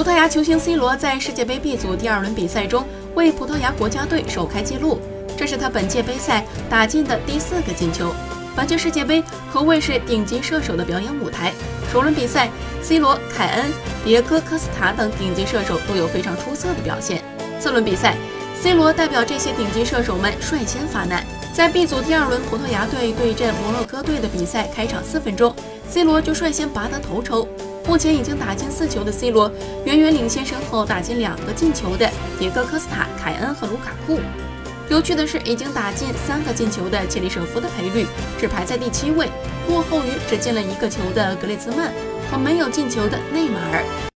葡萄牙球星 C 罗在世界杯 B 组第二轮比赛中为葡萄牙国家队首开纪录，这是他本届杯赛打进的第四个进球。本届世界杯可谓是顶级射手的表演舞台。首轮比赛，C 罗、凯恩、迭戈·科斯塔等顶级射手都有非常出色的表现。次轮比赛，C 罗代表这些顶级射手们率先发难。在 B 组第二轮葡萄牙队对阵摩洛哥队的比赛开场四分钟，C 罗就率先拔得头筹。目前已经打进四球的 C 罗，远远领先身后打进两个进球的迭戈·科斯塔、凯恩和卢卡库。有趣的是，已经打进三个进球的切利舍夫的赔率只排在第七位，落后于只进了一个球的格列兹曼和没有进球的内马尔。